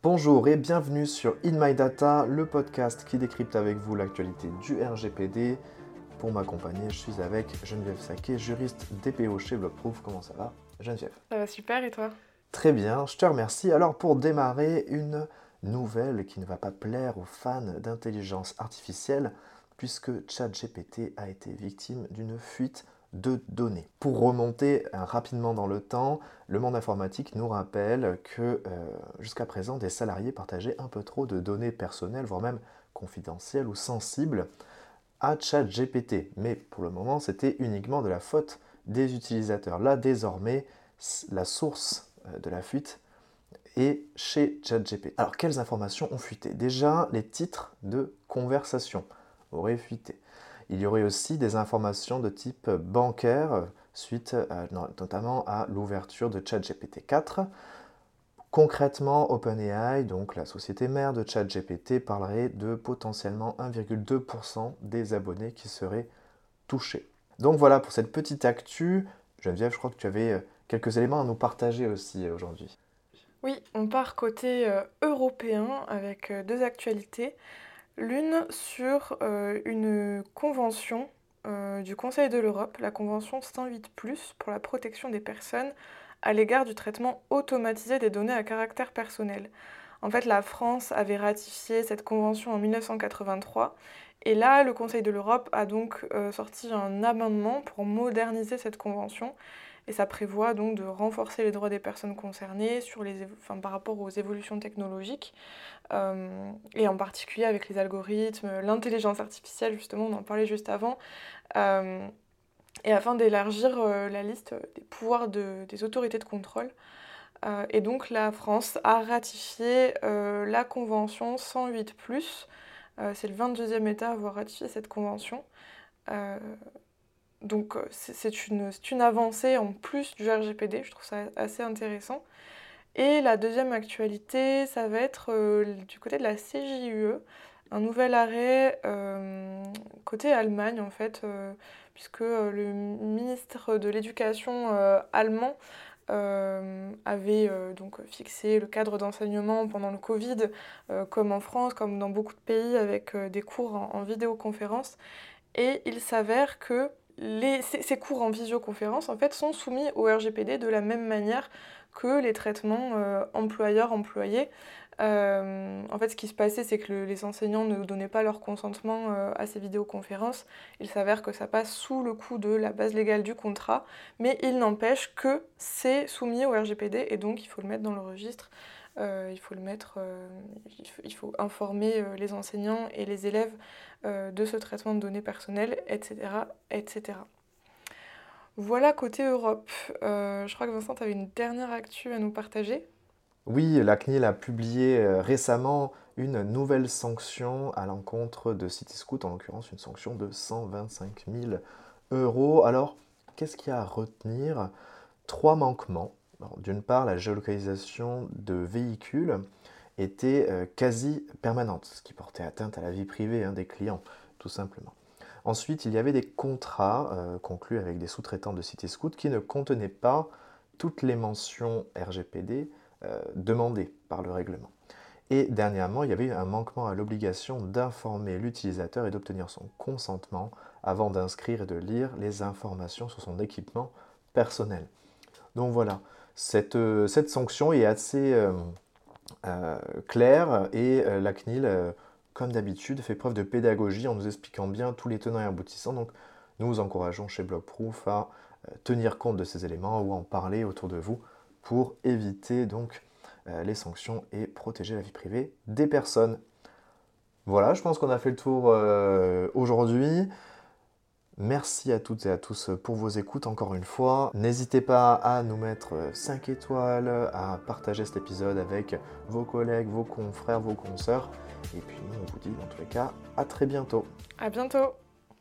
Bonjour et bienvenue sur In My Data, le podcast qui décrypte avec vous l'actualité du RGPD. Pour m'accompagner, je suis avec Geneviève Saquet, juriste DPO chez Blockproof. Comment ça va, Geneviève? Ça va super et toi? Très bien, je te remercie. Alors pour démarrer, une nouvelle qui ne va pas plaire aux fans d'intelligence artificielle, puisque ChatGPT a été victime d'une fuite de données. Pour remonter euh, rapidement dans le temps, le monde informatique nous rappelle que euh, jusqu'à présent, des salariés partageaient un peu trop de données personnelles, voire même confidentielles ou sensibles, à ChatGPT. Mais pour le moment, c'était uniquement de la faute des utilisateurs. Là, désormais, la source euh, de la fuite est chez ChatGPT. Alors, quelles informations ont fuité? Déjà, les titres de conversation auraient fuité. Il y aurait aussi des informations de type bancaire suite notamment à l'ouverture de ChatGPT 4. Concrètement, OpenAI, donc la société mère de ChatGPT, parlerait de potentiellement 1,2% des abonnés qui seraient touchés. Donc voilà pour cette petite actu. Geneviève, je crois que tu avais euh, quelques éléments à nous partager aussi euh, aujourd'hui. Oui, on part côté euh, européen avec deux actualités. L'une sur euh, une convention euh, du Conseil de l'Europe, la convention 108 ⁇ pour la protection des personnes à l'égard du traitement automatisé des données à caractère personnel. En fait, la France avait ratifié cette convention en 1983 et là, le Conseil de l'Europe a donc euh, sorti un amendement pour moderniser cette convention et ça prévoit donc de renforcer les droits des personnes concernées sur les, par rapport aux évolutions technologiques, euh, et en particulier avec les algorithmes, l'intelligence artificielle, justement, on en parlait juste avant, euh, et afin d'élargir euh, la liste des pouvoirs des autorités de contrôle. et donc la France a ratifié la convention 108 ⁇ c'est le 22e État à avoir ratifié cette convention. Donc euh, c'est une, une, avancée en plus du RGPD, je trouve ça assez intéressant. Et la deuxième actualité, ça va être euh, du côté de la CJUE, un nouvel arrêt euh, côté Allemagne en fait, puisque le ministre de l'Éducation allemand avait donc fixé le cadre d'enseignement pendant le Covid, comme en France, comme dans beaucoup de pays, avec des cours en vidéoconférence. Et il s'avère que ces, cours en visioconférence en fait, sont soumis au RGPD de la même manière que les traitements euh, employeurs-employés. Euh, en fait, ce qui se passait, c'est que les enseignants ne donnaient pas leur consentement euh, à ces vidéoconférences. Il s'avère que ça passe sous le coup de la base légale du contrat, mais il n'empêche que c'est soumis au RGPD et donc il faut le mettre dans le registre. Il faut le mettre, il faut informer les enseignants et les élèves euh, de ce traitement de données personnelles, etc. etc. Voilà côté Europe. Euh, je crois que Vincent, tu avais une dernière actu à nous partager? Oui, la CNIL a publié euh, récemment une nouvelle sanction à l'encontre de CityScoot, en l'occurrence une sanction de 125 000 euros. Alors, qu'est-ce qu'il y a à retenir? Trois manquements. D'une part, la géolocalisation de véhicules était euh, quasi permanente, ce qui portait atteinte à la vie privée hein, des clients, tout simplement. Ensuite, il y avait des contrats euh, conclus avec des sous-traitants de CityScoot qui ne contenaient pas toutes les mentions RGPD euh, demandées par le règlement. Et dernièrement, il y avait un manquement à l'obligation d'informer l'utilisateur et d'obtenir son consentement avant d'inscrire et de lire les informations sur son équipement personnel. Donc voilà, cette, cette sanction est assez euh, claire et euh, la CNIL, euh, comme d'habitude, fait preuve de pédagogie en nous expliquant bien tous les tenants et aboutissants. Donc nous vous encourageons chez Blockproof à tenir compte de ces éléments ou en parler autour de vous pour éviter donc les sanctions et protéger la vie privée des personnes. Voilà, je pense qu'on a fait le tour aujourd'hui. Merci à toutes et à tous pour vos écoutes encore une fois. N'hésitez pas à nous mettre 5 étoiles, à partager cet épisode avec vos collègues, vos confrères, vos consoeurs. Et puis nous, on vous dit dans tous les cas à très bientôt. À bientôt